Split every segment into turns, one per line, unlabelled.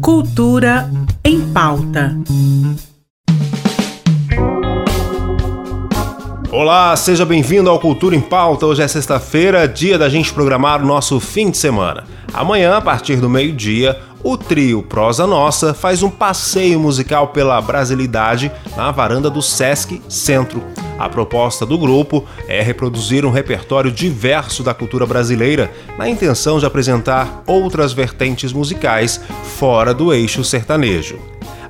Cultura em pauta.
Olá, seja bem-vindo ao Cultura em Pauta. Hoje é sexta-feira, dia da gente programar o nosso fim de semana. Amanhã, a partir do meio-dia, o trio Prosa Nossa faz um passeio musical pela brasilidade na varanda do Sesc Centro. A proposta do grupo é reproduzir um repertório diverso da cultura brasileira, na intenção de apresentar outras vertentes musicais fora do eixo sertanejo.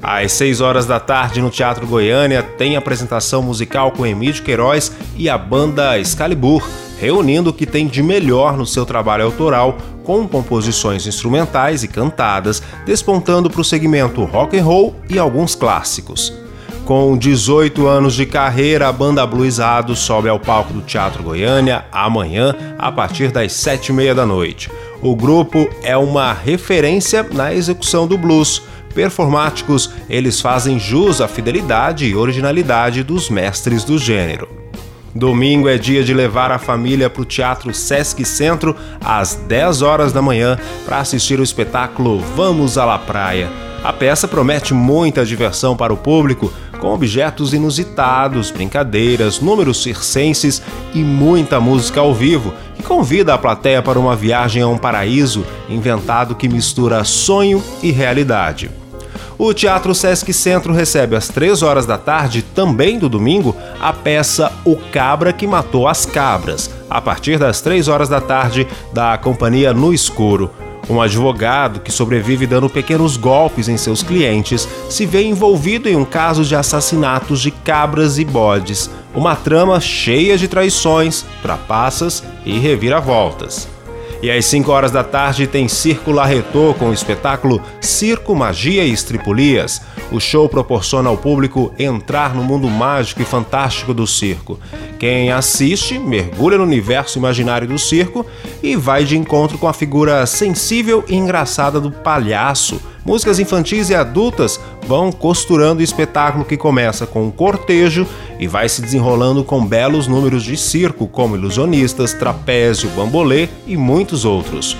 Às 6 horas da tarde, no Teatro Goiânia, tem apresentação musical com Emílio Queiroz e a banda Excalibur, reunindo o que tem de melhor no seu trabalho autoral, com composições instrumentais e cantadas, despontando para o segmento rock and roll e alguns clássicos. Com 18 anos de carreira, a banda Bluesado sobe ao palco do Teatro Goiânia amanhã, a partir das 7h30 da noite. O grupo é uma referência na execução do blues. Performáticos, eles fazem jus à fidelidade e originalidade dos mestres do gênero. Domingo é dia de levar a família para o Teatro Sesc Centro às 10 horas da manhã para assistir o espetáculo Vamos à La Praia. A peça promete muita diversão para o público, com objetos inusitados, brincadeiras, números circenses e muita música ao vivo, que convida a plateia para uma viagem a um paraíso inventado que mistura sonho e realidade. O Teatro Sesc Centro recebe às 3 horas da tarde, também do domingo, a peça O Cabra que Matou as Cabras, a partir das 3 horas da tarde, da companhia No Escuro. Um advogado que sobrevive dando pequenos golpes em seus clientes se vê envolvido em um caso de assassinatos de cabras e bodes, uma trama cheia de traições, trapaças e reviravoltas. E às 5 horas da tarde tem Circo Larretô com o espetáculo Circo, Magia e Estripulias. O show proporciona ao público entrar no mundo mágico e fantástico do circo. Quem assiste mergulha no universo imaginário do circo e vai de encontro com a figura sensível e engraçada do palhaço. Músicas infantis e adultas vão costurando o espetáculo que começa com um cortejo e vai se desenrolando com belos números de circo, como ilusionistas, trapézio, bambolê e muitos outros.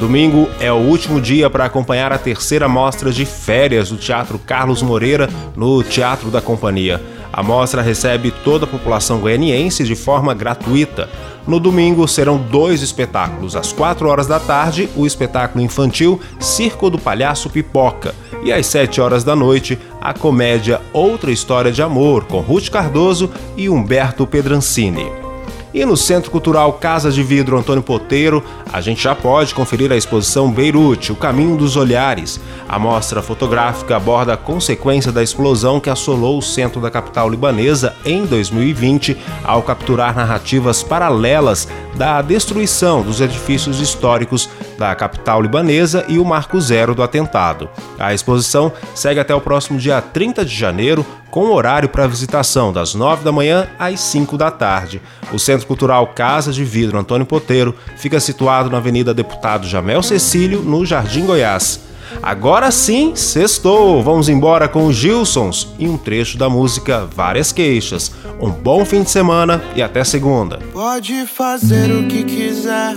Domingo é o último dia para acompanhar a terceira mostra de férias do Teatro Carlos Moreira no Teatro da Companhia. A mostra recebe toda a população goianiense de forma gratuita. No domingo serão dois espetáculos. Às 4 horas da tarde, o espetáculo infantil Circo do Palhaço Pipoca. E às 7 horas da noite, a comédia Outra História de Amor, com Ruth Cardoso e Humberto Pedrancini. E no Centro Cultural Casa de Vidro Antônio Poteiro, a gente já pode conferir a exposição Beirute, o Caminho dos Olhares. A mostra fotográfica aborda a consequência da explosão que assolou o centro da capital libanesa em 2020, ao capturar narrativas paralelas da destruição dos edifícios históricos da capital libanesa e o marco zero do atentado. A exposição segue até o próximo dia 30 de janeiro, com horário para visitação das 9 da manhã às 5 da tarde. O Centro Cultural Casa de Vidro Antônio Poteiro fica situado na Avenida Deputado Jamel Cecílio, no Jardim Goiás. Agora sim, sextou! Vamos embora com os Gilsons e um trecho da música Várias Queixas. Um bom fim de semana e até segunda.
Pode fazer o que quiser,